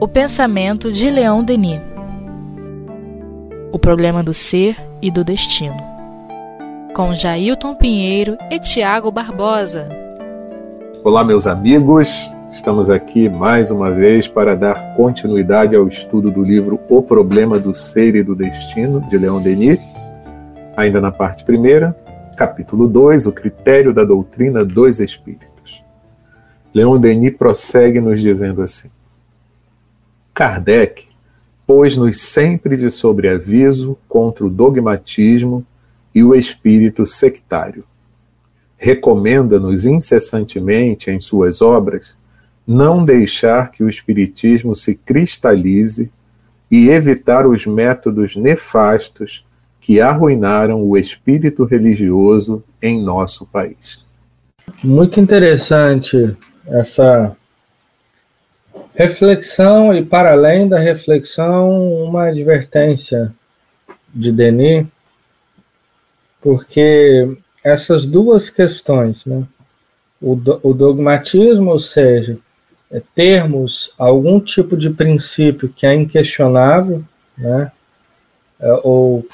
O pensamento de Leão Denis. O problema do ser e do destino. Com Jailton Pinheiro e Tiago Barbosa. Olá, meus amigos. Estamos aqui mais uma vez para dar continuidade ao estudo do livro O Problema do Ser e do Destino, de Leon Denis. Ainda na parte primeira, capítulo 2, o critério da doutrina dos espíritos. Leon Denis prossegue nos dizendo assim: Kardec pôs-nos sempre de sobreaviso contra o dogmatismo e o espírito sectário. Recomenda-nos incessantemente em suas obras não deixar que o Espiritismo se cristalize e evitar os métodos nefastos que arruinaram o espírito religioso em nosso país. Muito interessante essa reflexão e, para além da reflexão, uma advertência de Denis, porque essas duas questões, né? o, o dogmatismo, ou seja, é, termos algum tipo de princípio que é inquestionável, né? É, ou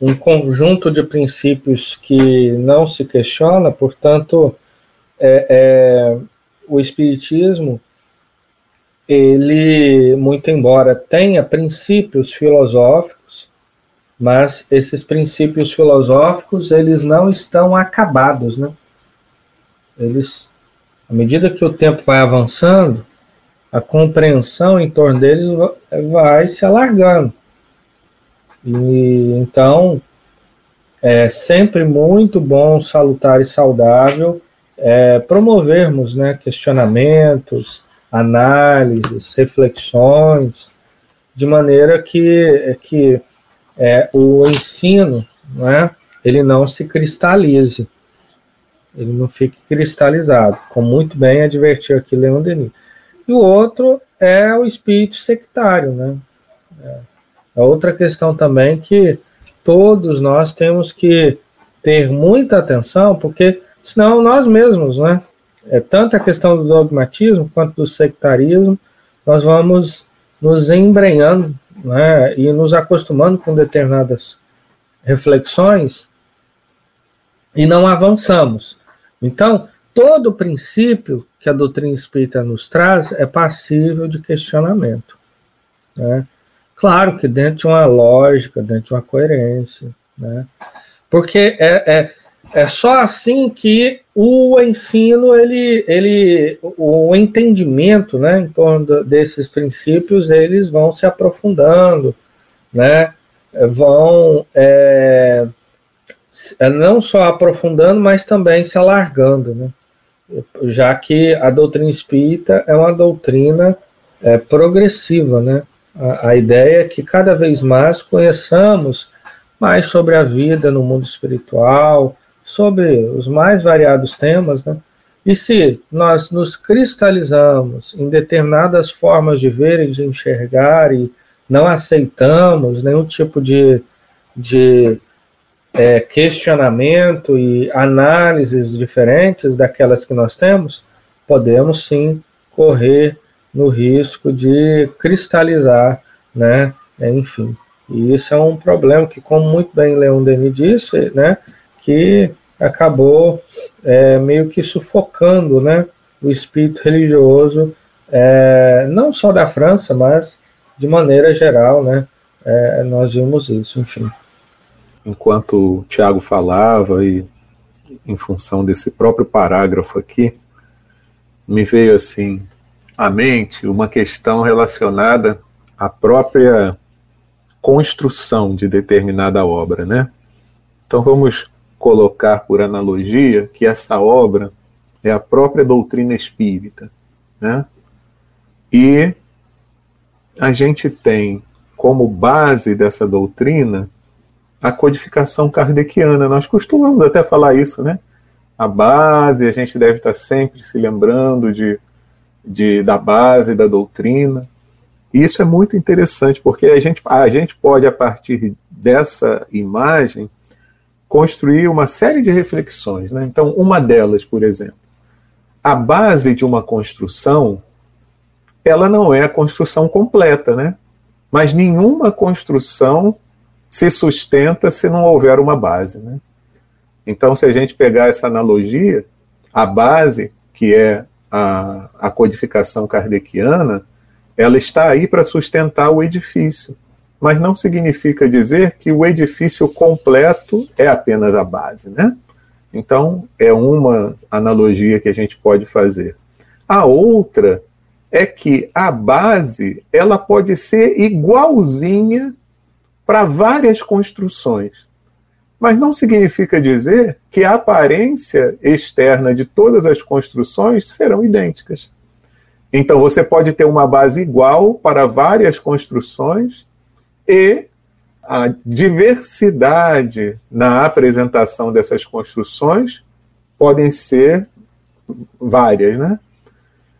um conjunto de princípios que não se questiona, portanto, é, é, o Espiritismo, ele, muito embora tenha princípios filosóficos, mas esses princípios filosóficos, eles não estão acabados, né? Eles à medida que o tempo vai avançando, a compreensão em torno deles vai se alargando. E então é sempre muito bom, salutar e saudável é, promovermos né, questionamentos, análises, reflexões, de maneira que, que é, o ensino né, ele não se cristalize ele não fique cristalizado, como muito bem advertiu aqui Leon Denis. E o outro é o espírito sectário, né? É, é outra questão também que todos nós temos que ter muita atenção, porque senão nós mesmos, né? É tanto a questão do dogmatismo quanto do sectarismo, nós vamos nos embrenhando, né? E nos acostumando com determinadas reflexões e não avançamos. Então, todo princípio que a doutrina espírita nos traz é passível de questionamento. Né? Claro que dentro de uma lógica, dentro de uma coerência. Né? Porque é, é, é só assim que o ensino, ele, ele, o entendimento né, em torno desses princípios, eles vão se aprofundando, né? vão. É, é não só aprofundando, mas também se alargando, né? já que a doutrina espírita é uma doutrina é, progressiva. Né? A, a ideia é que cada vez mais conheçamos mais sobre a vida no mundo espiritual, sobre os mais variados temas, né? E se nós nos cristalizamos em determinadas formas de ver e de enxergar e não aceitamos nenhum tipo de, de é, questionamento e análises diferentes daquelas que nós temos, podemos sim correr no risco de cristalizar, né? É, enfim, e isso é um problema que, como muito bem Leon Denis disse, né, que acabou é, meio que sufocando, né, o espírito religioso, é, não só da França, mas de maneira geral, né, é, nós vimos isso, enfim enquanto o Tiago falava e em função desse próprio parágrafo aqui, me veio assim à mente uma questão relacionada à própria construção de determinada obra, né? Então vamos colocar por analogia que essa obra é a própria doutrina espírita, né? E a gente tem como base dessa doutrina a codificação kardeciana. Nós costumamos até falar isso, né? A base, a gente deve estar sempre se lembrando de, de, da base da doutrina. E isso é muito interessante, porque a gente, a gente pode, a partir dessa imagem, construir uma série de reflexões. Né? Então, uma delas, por exemplo, a base de uma construção, ela não é a construção completa, né? Mas nenhuma construção se sustenta se não houver uma base, né? Então, se a gente pegar essa analogia, a base, que é a, a codificação kardeciana, ela está aí para sustentar o edifício. Mas não significa dizer que o edifício completo é apenas a base, né? Então, é uma analogia que a gente pode fazer. A outra é que a base, ela pode ser igualzinha para várias construções. Mas não significa dizer que a aparência externa de todas as construções serão idênticas. Então, você pode ter uma base igual para várias construções e a diversidade na apresentação dessas construções podem ser várias, né?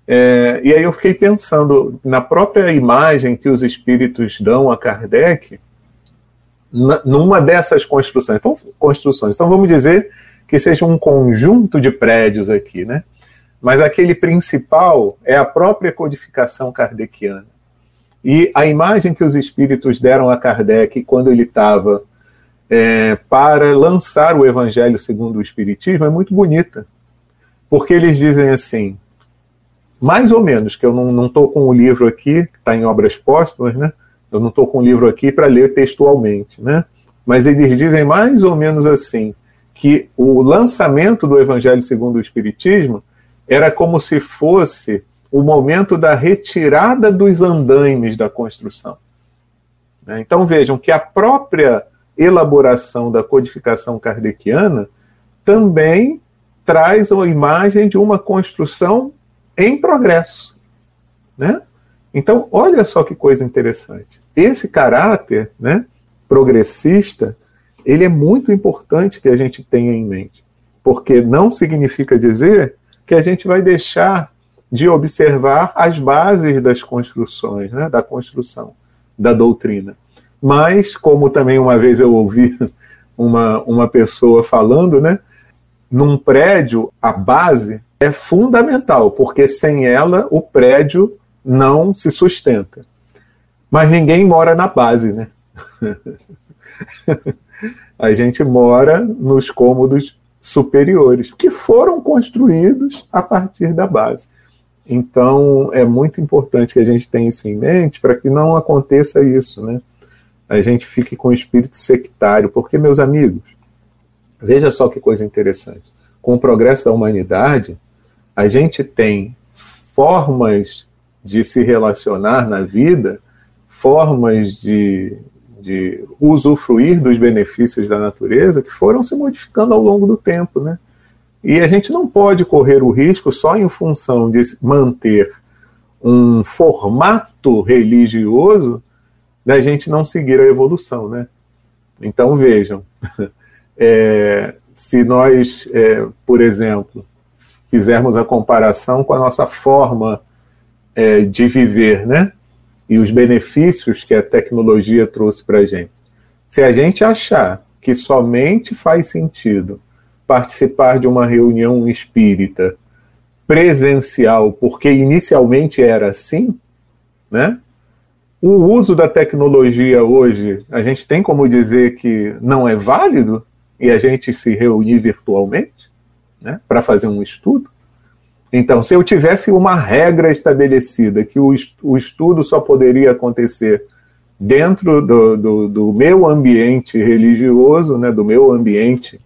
É, e aí eu fiquei pensando na própria imagem que os espíritos dão a Kardec, numa dessas construções. Então, construções. Então vamos dizer que seja um conjunto de prédios aqui, né? Mas aquele principal é a própria codificação kardeciana. E a imagem que os espíritos deram a Kardec quando ele estava é, para lançar o Evangelho segundo o Espiritismo é muito bonita. Porque eles dizem assim, mais ou menos, que eu não estou com o livro aqui, que está em obras póstumas, né? Eu não estou com o livro aqui para ler textualmente, né? Mas eles dizem mais ou menos assim, que o lançamento do Evangelho segundo o Espiritismo era como se fosse o momento da retirada dos andaimes da construção. Né? Então vejam que a própria elaboração da codificação kardeciana também traz a imagem de uma construção em progresso. Né? Então, olha só que coisa interessante. Esse caráter né, progressista, ele é muito importante que a gente tenha em mente, porque não significa dizer que a gente vai deixar de observar as bases das construções, né, da construção, da doutrina. Mas, como também uma vez eu ouvi uma, uma pessoa falando, né, num prédio, a base é fundamental, porque sem ela o prédio não se sustenta. Mas ninguém mora na base, né? a gente mora nos cômodos superiores, que foram construídos a partir da base. Então, é muito importante que a gente tenha isso em mente para que não aconteça isso, né? A gente fique com o espírito sectário, porque, meus amigos, veja só que coisa interessante. Com o progresso da humanidade, a gente tem formas de se relacionar na vida, formas de, de usufruir dos benefícios da natureza que foram se modificando ao longo do tempo, né? E a gente não pode correr o risco só em função de manter um formato religioso da gente não seguir a evolução, né? Então vejam, é, se nós, é, por exemplo, fizermos a comparação com a nossa forma é, de viver, né? E os benefícios que a tecnologia trouxe para a gente. Se a gente achar que somente faz sentido participar de uma reunião espírita presencial, porque inicialmente era assim, né? O uso da tecnologia hoje, a gente tem como dizer que não é válido e a gente se reunir virtualmente, né, para fazer um estudo. Então, se eu tivesse uma regra estabelecida que o, estudo só poderia acontecer dentro do, do, do meu ambiente religioso, né, do meu ambiente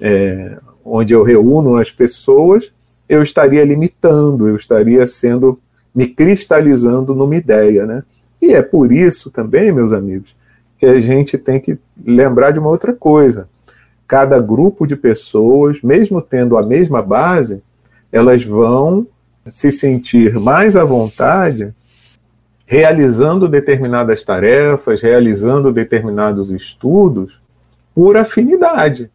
é, onde eu reúno as pessoas, eu estaria limitando, eu estaria sendo, me cristalizando numa ideia, né? E é por isso também, meus amigos, que a gente tem que lembrar de uma outra coisa. Cada grupo de pessoas, mesmo tendo a mesma base, elas vão se sentir mais à vontade realizando determinadas tarefas, realizando determinados estudos por afinidade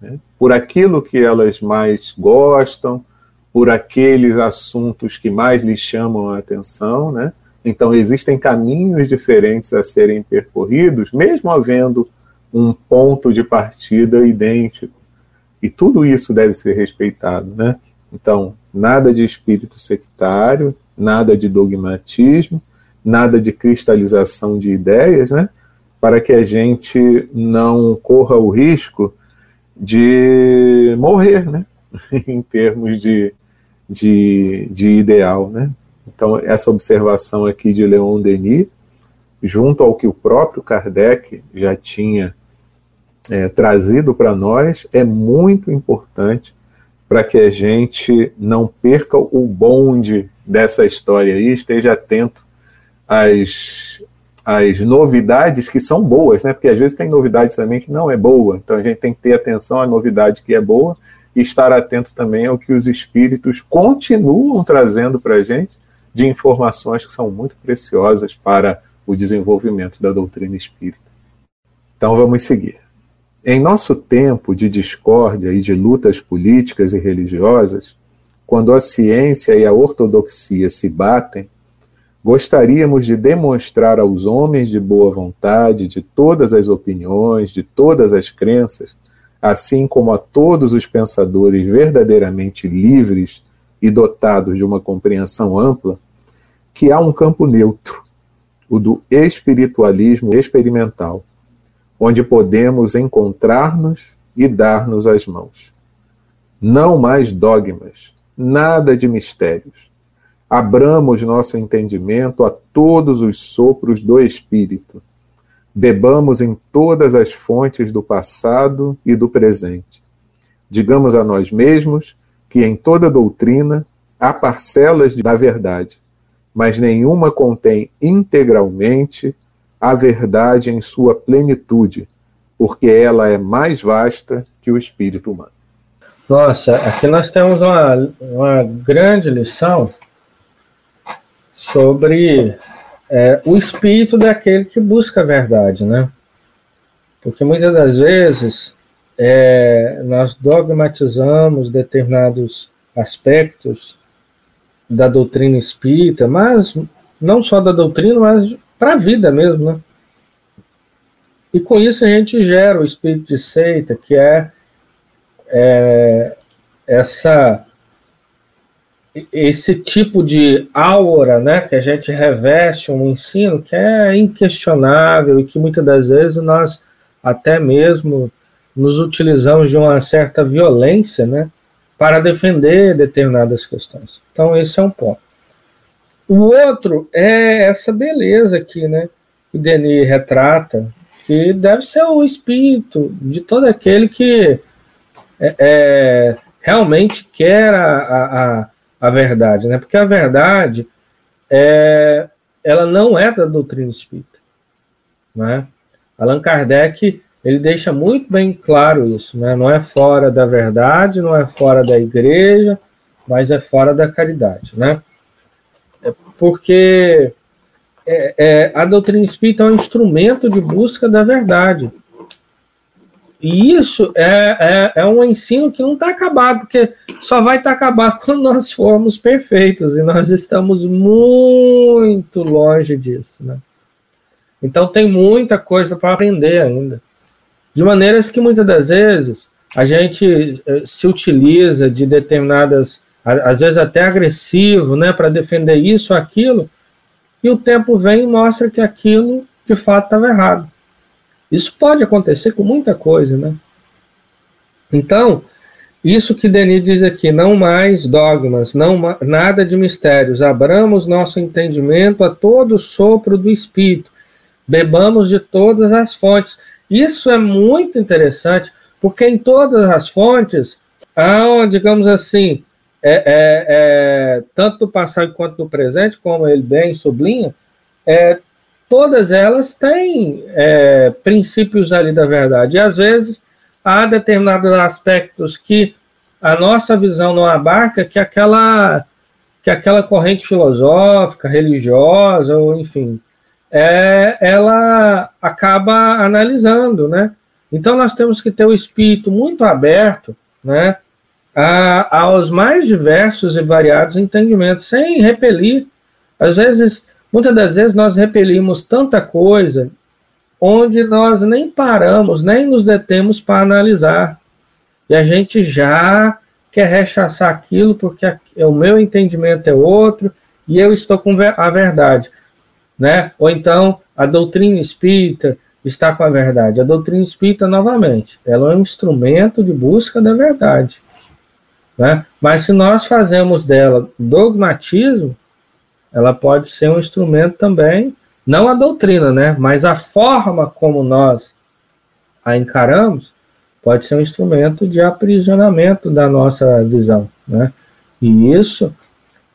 né? por aquilo que elas mais gostam, por aqueles assuntos que mais lhes chamam a atenção, né? Então existem caminhos diferentes a serem percorridos, mesmo havendo um ponto de partida idêntico. E tudo isso deve ser respeitado, né? Então, nada de espírito sectário, nada de dogmatismo, nada de cristalização de ideias, né? Para que a gente não corra o risco de morrer, né? em termos de, de, de ideal, né? Então, essa observação aqui de Leon Denis, junto ao que o próprio Kardec já tinha é, trazido para nós, é muito importante para que a gente não perca o bonde dessa história e esteja atento às, às novidades que são boas, né? Porque às vezes tem novidade também que não é boa, então a gente tem que ter atenção à novidade que é boa e estar atento também ao que os espíritos continuam trazendo para a gente de informações que são muito preciosas para o desenvolvimento da doutrina espírita. Então vamos seguir. Em nosso tempo de discórdia e de lutas políticas e religiosas, quando a ciência e a ortodoxia se batem, gostaríamos de demonstrar aos homens de boa vontade, de todas as opiniões, de todas as crenças, assim como a todos os pensadores verdadeiramente livres e dotados de uma compreensão ampla, que há um campo neutro, o do espiritualismo experimental, onde podemos encontrar-nos e dar-nos as mãos. Não mais dogmas, nada de mistérios. Abramos nosso entendimento a todos os sopros do Espírito. Bebamos em todas as fontes do passado e do presente. Digamos a nós mesmos que em toda doutrina há parcelas da verdade, mas nenhuma contém integralmente a verdade em sua plenitude, porque ela é mais vasta que o espírito humano. Nossa, aqui nós temos uma, uma grande lição sobre é, o espírito daquele que busca a verdade, né? Porque muitas das vezes é, nós dogmatizamos determinados aspectos da doutrina espírita, mas não só da doutrina, mas para a vida mesmo, né? E com isso a gente gera o espírito de seita, que é, é essa esse tipo de aura, né, que a gente reveste um ensino que é inquestionável e que muitas das vezes nós até mesmo nos utilizamos de uma certa violência, né, para defender determinadas questões. Então, esse é um ponto. O outro é essa beleza aqui, né? Que Denis retrata, que deve ser o espírito de todo aquele que é, é, realmente quer a, a, a, verdade, né? Porque a verdade é, ela não é da doutrina espírita, né? Allan Kardec ele deixa muito bem claro isso, né? Não é fora da verdade, não é fora da igreja, mas é fora da caridade, né? É porque é, é, a doutrina espírita é um instrumento de busca da verdade. E isso é, é, é um ensino que não está acabado, porque só vai estar tá acabado quando nós formos perfeitos, e nós estamos muito longe disso, né? Então tem muita coisa para aprender ainda. De maneiras que muitas das vezes a gente eh, se utiliza de determinadas, às vezes até agressivo, né, para defender isso aquilo, e o tempo vem e mostra que aquilo de fato estava errado. Isso pode acontecer com muita coisa, né? Então, isso que Denis diz aqui, não mais dogmas, não nada de mistérios, abramos nosso entendimento a todo sopro do Espírito, bebamos de todas as fontes. Isso é muito interessante, porque em todas as fontes há, digamos assim, é, é, é, tanto do passado quanto do presente, como ele bem sublinha, é, todas elas têm é, princípios ali da verdade. E às vezes há determinados aspectos que a nossa visão não abarca, que aquela que aquela corrente filosófica, religiosa, ou enfim, é, ela acaba analisando, né? Então nós temos que ter o espírito muito aberto, né, a, aos mais diversos e variados entendimentos, sem repelir. Às vezes, muitas das vezes nós repelimos tanta coisa onde nós nem paramos, nem nos detemos para analisar. E a gente já quer rechaçar aquilo porque o meu entendimento é outro e eu estou com a verdade, né? Ou então a doutrina espírita está com a verdade. A doutrina espírita, novamente, ela é um instrumento de busca da verdade. Né? Mas se nós fazemos dela dogmatismo, ela pode ser um instrumento também, não a doutrina, né? mas a forma como nós a encaramos, pode ser um instrumento de aprisionamento da nossa visão. Né? E isso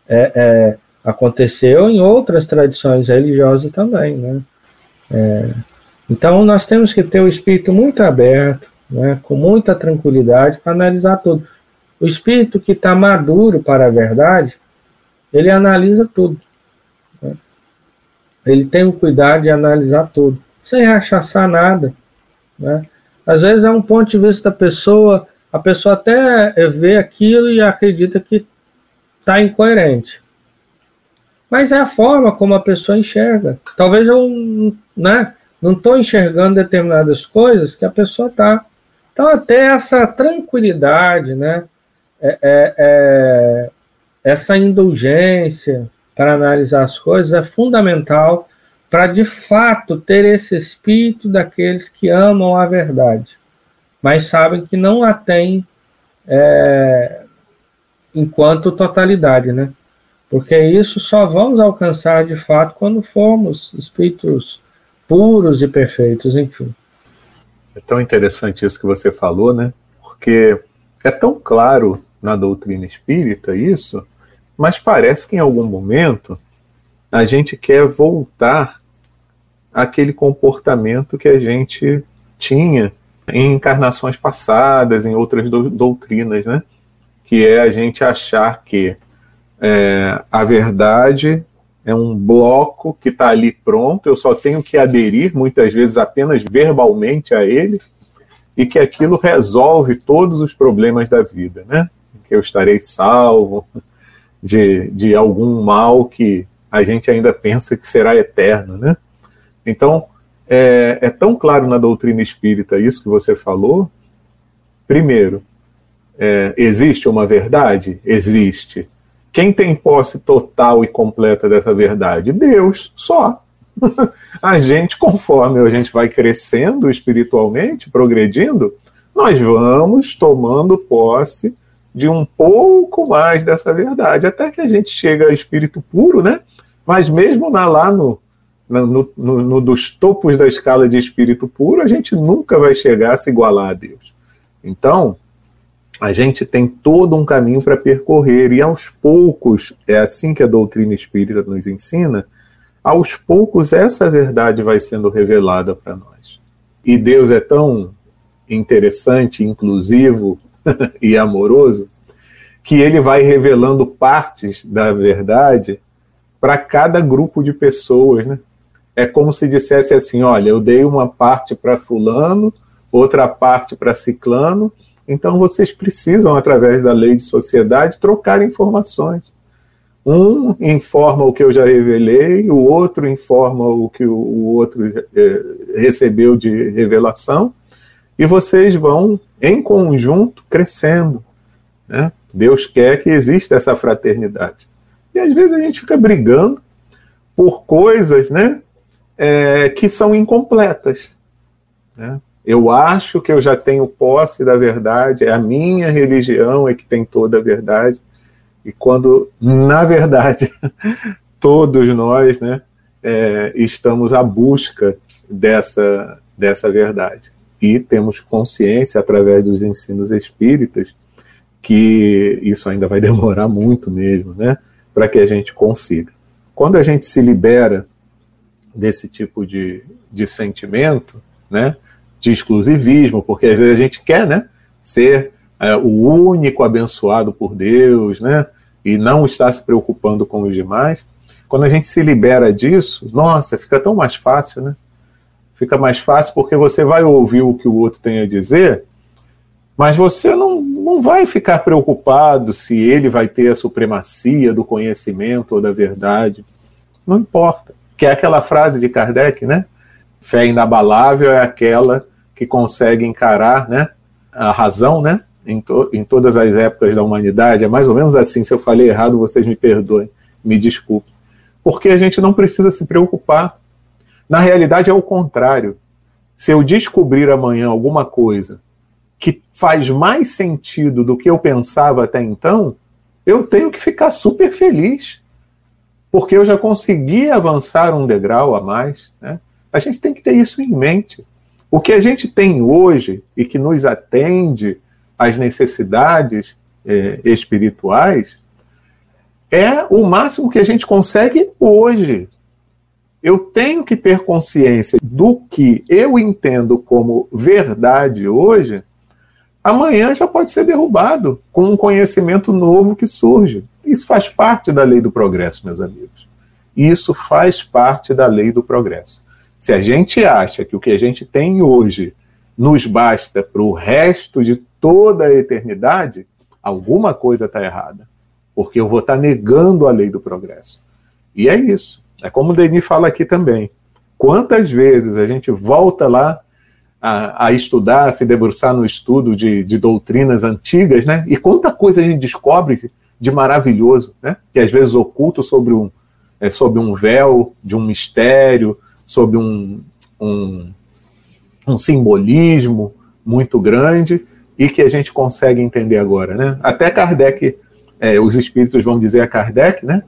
é, é, aconteceu em outras tradições religiosas também. Né? É, então, nós temos que ter o espírito muito aberto, né, com muita tranquilidade, para analisar tudo. O espírito que está maduro para a verdade, ele analisa tudo. Ele tem o cuidado de analisar tudo, sem rechaçar nada. Né? Às vezes é um ponto de vista da pessoa, a pessoa até vê aquilo e acredita que está incoerente. Mas é a forma como a pessoa enxerga. Talvez eu, né? não estou enxergando determinadas coisas que a pessoa está. Então, até essa tranquilidade, né? É, é, é, essa indulgência para analisar as coisas é fundamental para, de fato, ter esse espírito daqueles que amam a verdade, mas sabem que não a têm é, enquanto totalidade, né? Porque isso só vamos alcançar de fato quando formos espíritos puros e perfeitos, enfim. É tão interessante isso que você falou, né? Porque é tão claro na doutrina espírita isso, mas parece que em algum momento a gente quer voltar àquele comportamento que a gente tinha em encarnações passadas, em outras do, doutrinas, né? Que é a gente achar que é, a verdade é um bloco que está ali pronto, eu só tenho que aderir, muitas vezes apenas verbalmente a ele, e que aquilo resolve todos os problemas da vida, né? Que eu estarei salvo de, de algum mal que a gente ainda pensa que será eterno, né? Então, é, é tão claro na doutrina espírita isso que você falou. Primeiro, é, existe uma verdade? Existe. Quem tem posse total e completa dessa verdade? Deus, só. a gente, conforme a gente vai crescendo espiritualmente, progredindo, nós vamos tomando posse de um pouco mais dessa verdade, até que a gente chega a espírito puro, né? Mas mesmo na, lá no, no, no, no, dos topos da escala de espírito puro, a gente nunca vai chegar a se igualar a Deus. Então, a gente tem todo um caminho para percorrer, e aos poucos, é assim que a doutrina espírita nos ensina, aos poucos essa verdade vai sendo revelada para nós. E Deus é tão interessante, inclusivo e amoroso, que ele vai revelando partes da verdade para cada grupo de pessoas, né? É como se dissesse assim, olha, eu dei uma parte para fulano, outra parte para ciclano, então vocês precisam, através da lei de sociedade, trocar informações. Um informa o que eu já revelei, o outro informa o que o outro é, recebeu de revelação, e vocês vão, em conjunto, crescendo. Né? Deus quer que exista essa fraternidade. E às vezes a gente fica brigando por coisas né, é, que são incompletas. Né? Eu acho que eu já tenho posse da verdade, é a minha religião é que tem toda a verdade. E quando, na verdade, todos nós né, é, estamos à busca dessa, dessa verdade. E temos consciência, através dos ensinos espíritas, que isso ainda vai demorar muito mesmo, né, para que a gente consiga. Quando a gente se libera desse tipo de, de sentimento, né, de exclusivismo, porque às vezes a gente quer, né, ser é, o único abençoado por Deus, né, e não estar se preocupando com os demais. Quando a gente se libera disso, nossa, fica tão mais fácil, né? Fica mais fácil porque você vai ouvir o que o outro tem a dizer, mas você não, não vai ficar preocupado se ele vai ter a supremacia do conhecimento ou da verdade. Não importa. Que é aquela frase de Kardec, né? Fé inabalável é aquela que consegue encarar né, a razão, né, em, to em todas as épocas da humanidade, é mais ou menos assim. Se eu falei errado, vocês me perdoem, me desculpem. Porque a gente não precisa se preocupar. Na realidade, é o contrário. Se eu descobrir amanhã alguma coisa que faz mais sentido do que eu pensava até então, eu tenho que ficar super feliz, porque eu já consegui avançar um degrau a mais. Né? A gente tem que ter isso em mente. O que a gente tem hoje e que nos atende às necessidades eh, espirituais é o máximo que a gente consegue hoje. Eu tenho que ter consciência do que eu entendo como verdade hoje amanhã já pode ser derrubado com um conhecimento novo que surge. Isso faz parte da lei do progresso, meus amigos. Isso faz parte da lei do progresso. Se a gente acha que o que a gente tem hoje nos basta para o resto de toda a eternidade, alguma coisa está errada. Porque eu vou estar tá negando a lei do progresso. E é isso. É como o Denis fala aqui também. Quantas vezes a gente volta lá a, a, estudar, a se debruçar no estudo de, de, doutrinas antigas, né? E quanta coisa a gente descobre de maravilhoso, né? Que às vezes oculto sobre um, é, sobre um véu de um mistério, sobre um, um, um simbolismo muito grande e que a gente consegue entender agora, né? Até Kardec, é, os espíritos vão dizer a Kardec, né?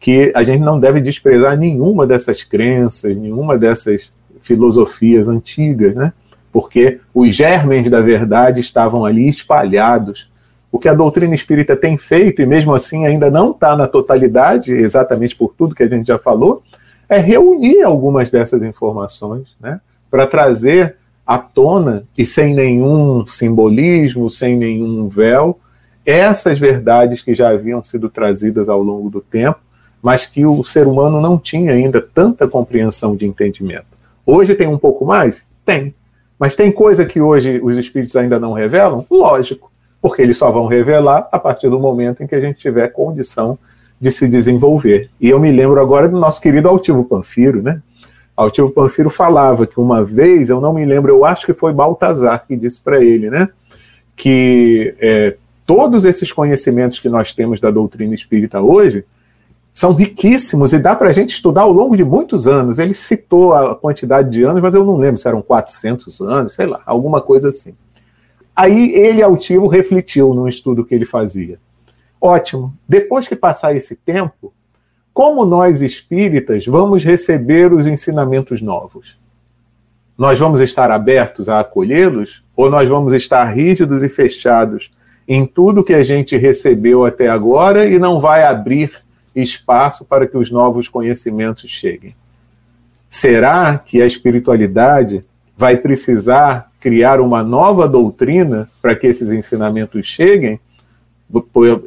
Que a gente não deve desprezar nenhuma dessas crenças, nenhuma dessas filosofias antigas, né? porque os germes da verdade estavam ali espalhados. O que a doutrina espírita tem feito, e mesmo assim ainda não está na totalidade, exatamente por tudo que a gente já falou, é reunir algumas dessas informações né, para trazer à tona, e sem nenhum simbolismo, sem nenhum véu, essas verdades que já haviam sido trazidas ao longo do tempo, mas que o ser humano não tinha ainda tanta compreensão de entendimento. Hoje tem um pouco mais? Tem. Mas tem coisa que hoje os espíritos ainda não revelam? Lógico, porque eles só vão revelar a partir do momento em que a gente tiver condição de se desenvolver. E eu me lembro agora do nosso querido Altivo Panfiro, né? Altivo Panfiro falava que uma vez, eu não me lembro, eu acho que foi Baltazar que disse para ele, né? Que é, todos esses conhecimentos que nós temos da doutrina espírita hoje são riquíssimos e dá para a gente estudar ao longo de muitos anos. Ele citou a quantidade de anos, mas eu não lembro se eram 400 anos, sei lá, alguma coisa assim. Aí ele, altivo, refletiu no estudo que ele fazia. Ótimo. Depois que passar esse tempo, como nós espíritas vamos receber os ensinamentos novos? Nós vamos estar abertos a acolhê-los ou nós vamos estar rígidos e fechados em tudo que a gente recebeu até agora e não vai abrir espaço para que os novos conhecimentos cheguem. Será que a espiritualidade vai precisar criar uma nova doutrina para que esses ensinamentos cheguem,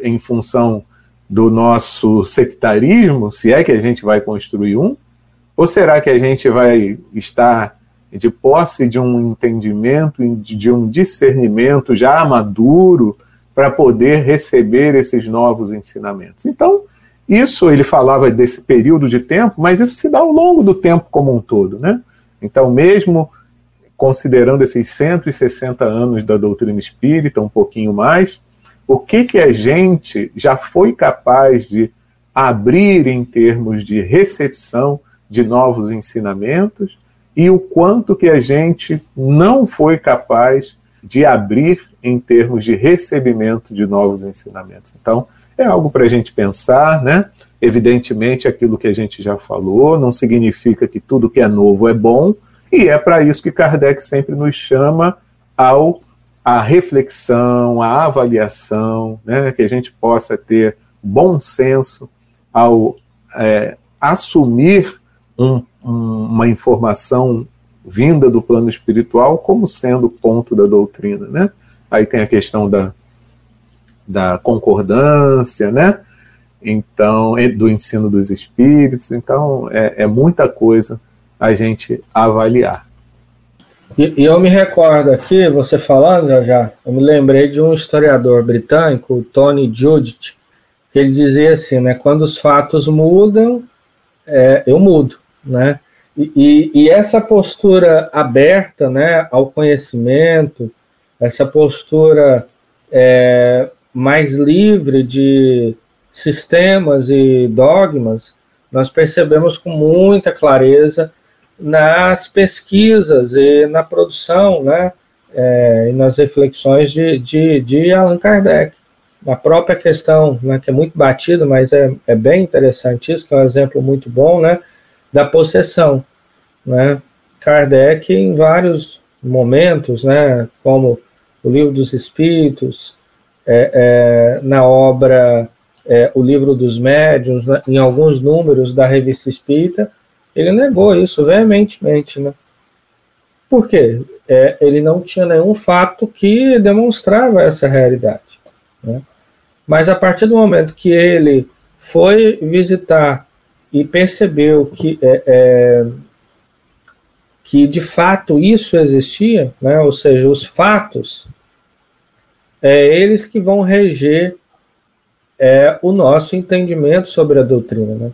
em função do nosso sectarismo, se é que a gente vai construir um? Ou será que a gente vai estar de posse de um entendimento, de um discernimento já maduro para poder receber esses novos ensinamentos? Então, isso ele falava desse período de tempo, mas isso se dá ao longo do tempo como um todo, né? Então, mesmo considerando esses 160 anos da doutrina espírita, um pouquinho mais, o que que a gente já foi capaz de abrir em termos de recepção de novos ensinamentos e o quanto que a gente não foi capaz de abrir em termos de recebimento de novos ensinamentos. Então, é algo para a gente pensar, né? Evidentemente, aquilo que a gente já falou não significa que tudo que é novo é bom, e é para isso que Kardec sempre nos chama ao a reflexão, a avaliação, né? que a gente possa ter bom senso ao é, assumir um, um, uma informação vinda do plano espiritual como sendo ponto da doutrina. Né? Aí tem a questão da da concordância, né? Então, do ensino dos espíritos. Então, é, é muita coisa a gente avaliar. E, e, eu me recordo aqui, você falando já, já, eu me lembrei de um historiador britânico, Tony Judith, que ele dizia assim, né? Quando os fatos mudam, é, eu mudo, né? E, e, e, essa postura aberta, né, ao conhecimento, essa postura é, mais livre de sistemas e dogmas, nós percebemos com muita clareza nas pesquisas e na produção, né, é, e nas reflexões de, de, de, Allan Kardec. A própria questão, né, que é muito batida, mas é, é bem interessante isso, que é um exemplo muito bom, né, da possessão. Né? Kardec, em vários momentos, né, como o Livro dos Espíritos, é, é, na obra é, O Livro dos Médiuns, né, em alguns números da Revista Espírita, ele negou isso veementemente. Né? Por quê? É, ele não tinha nenhum fato que demonstrava essa realidade. Né? Mas a partir do momento que ele foi visitar e percebeu que, é, é, que de fato isso existia, né? ou seja, os fatos, é eles que vão reger é, o nosso entendimento sobre a doutrina. Né?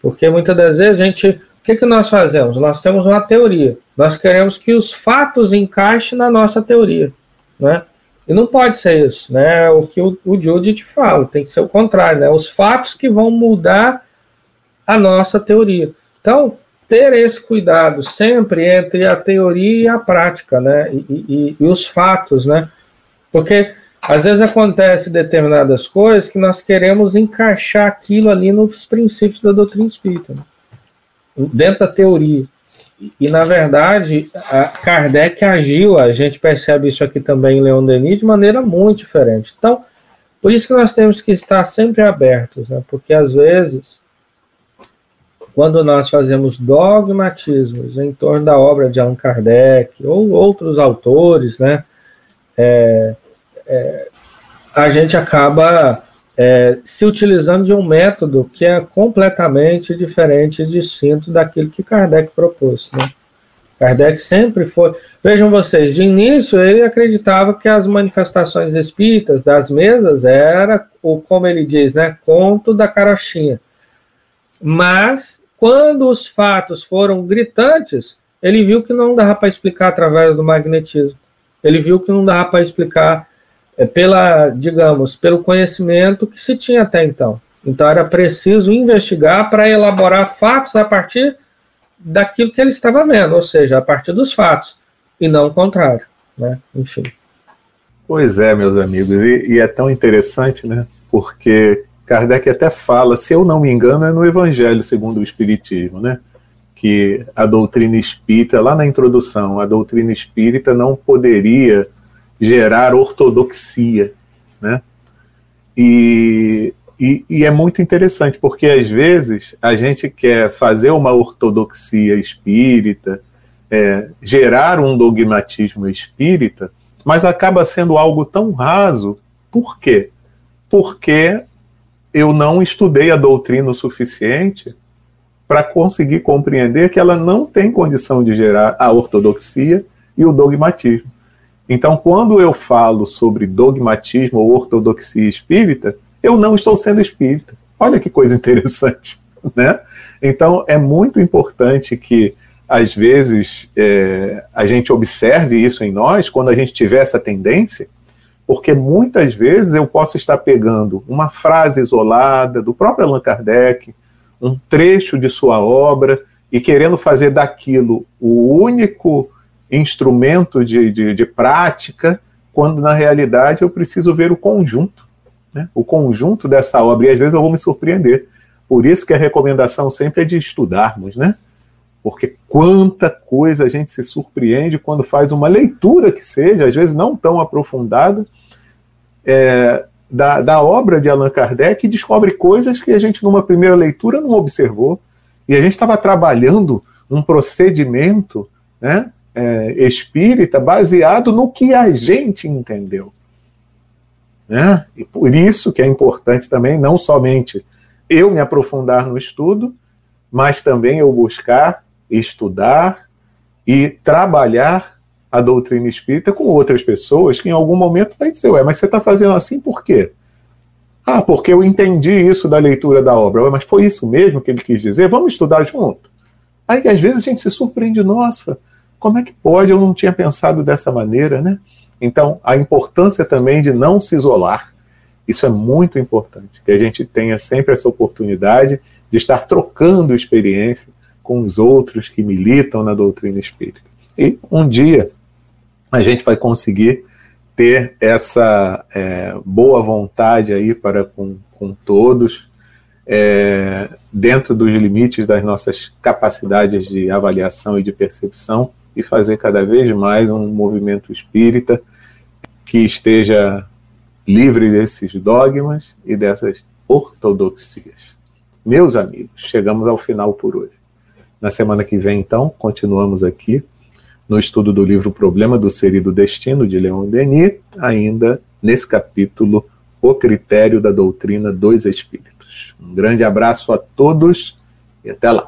Porque muitas das vezes a gente. O que, que nós fazemos? Nós temos uma teoria. Nós queremos que os fatos encaixem na nossa teoria. Né? E não pode ser isso. Né? O que o, o Judith fala, tem que ser o contrário. Né? Os fatos que vão mudar a nossa teoria. Então, ter esse cuidado sempre entre a teoria e a prática, né? E, e, e, os fatos, né? Porque às vezes acontece determinadas coisas que nós queremos encaixar aquilo ali nos princípios da doutrina espírita, né? dentro da teoria. E, na verdade, Kardec agiu, a gente percebe isso aqui também em Leon Denis, de maneira muito diferente. Então, por isso que nós temos que estar sempre abertos, né? Porque às vezes quando nós fazemos dogmatismos em torno da obra de Allan Kardec ou outros autores, né, é, é, a gente acaba é, se utilizando de um método que é completamente diferente e distinto daquilo que Kardec propôs. Né? Kardec sempre foi. Vejam vocês, de início ele acreditava que as manifestações espíritas das mesas era, o como ele diz, né, conto da carochinha. Mas quando os fatos foram gritantes, ele viu que não dava para explicar através do magnetismo. Ele viu que não dava para explicar pela, digamos, pelo conhecimento que se tinha até então. Então era preciso investigar para elaborar fatos a partir daquilo que ele estava vendo, ou seja, a partir dos fatos, e não o contrário, né? Enfim. Pois é, meus amigos, e, e é tão interessante, né? Porque Kardec até fala, se eu não me engano, é no Evangelho segundo o Espiritismo, né? Que a doutrina espírita, lá na introdução, a doutrina espírita não poderia gerar ortodoxia, né? E, e, e, é muito interessante, porque às vezes a gente quer fazer uma ortodoxia espírita, é, gerar um dogmatismo espírita, mas acaba sendo algo tão raso. Por quê? Porque eu não estudei a doutrina o suficiente para conseguir compreender que ela não tem condição de gerar a ortodoxia e o dogmatismo. Então, quando eu falo sobre dogmatismo ou ortodoxia espírita, eu não estou sendo espírita. Olha que coisa interessante, né? Então, é muito importante que, às vezes, é, a gente observe isso em nós, quando a gente tiver essa tendência, porque muitas vezes eu posso estar pegando uma frase isolada do próprio Allan Kardec, um trecho de sua obra, e querendo fazer daquilo o único instrumento de, de, de prática, quando na realidade eu preciso ver o conjunto, né? o conjunto dessa obra, e às vezes eu vou me surpreender. Por isso que a recomendação sempre é de estudarmos, né? Porque quanta coisa a gente se surpreende quando faz uma leitura que seja, às vezes não tão aprofundada, é, da, da obra de Allan Kardec e descobre coisas que a gente, numa primeira leitura, não observou. E a gente estava trabalhando um procedimento né, é, espírita baseado no que a gente entendeu. Né? E por isso que é importante também, não somente eu me aprofundar no estudo, mas também eu buscar estudar e trabalhar a doutrina espírita com outras pessoas que em algum momento vai dizer, ué, mas você está fazendo assim por quê? Ah, porque eu entendi isso da leitura da obra. Ué, mas foi isso mesmo que ele quis dizer? Vamos estudar junto. Aí às vezes a gente se surpreende, nossa, como é que pode? Eu não tinha pensado dessa maneira, né? Então, a importância também de não se isolar. Isso é muito importante, que a gente tenha sempre essa oportunidade de estar trocando experiência com os outros que militam na doutrina espírita. E um dia a gente vai conseguir ter essa é, boa vontade aí para com, com todos, é, dentro dos limites das nossas capacidades de avaliação e de percepção, e fazer cada vez mais um movimento espírita que esteja livre desses dogmas e dessas ortodoxias. Meus amigos, chegamos ao final por hoje. Na semana que vem, então, continuamos aqui no estudo do livro Problema do Ser e do Destino, de Leon Denis, ainda nesse capítulo O Critério da Doutrina dos Espíritos. Um grande abraço a todos e até lá.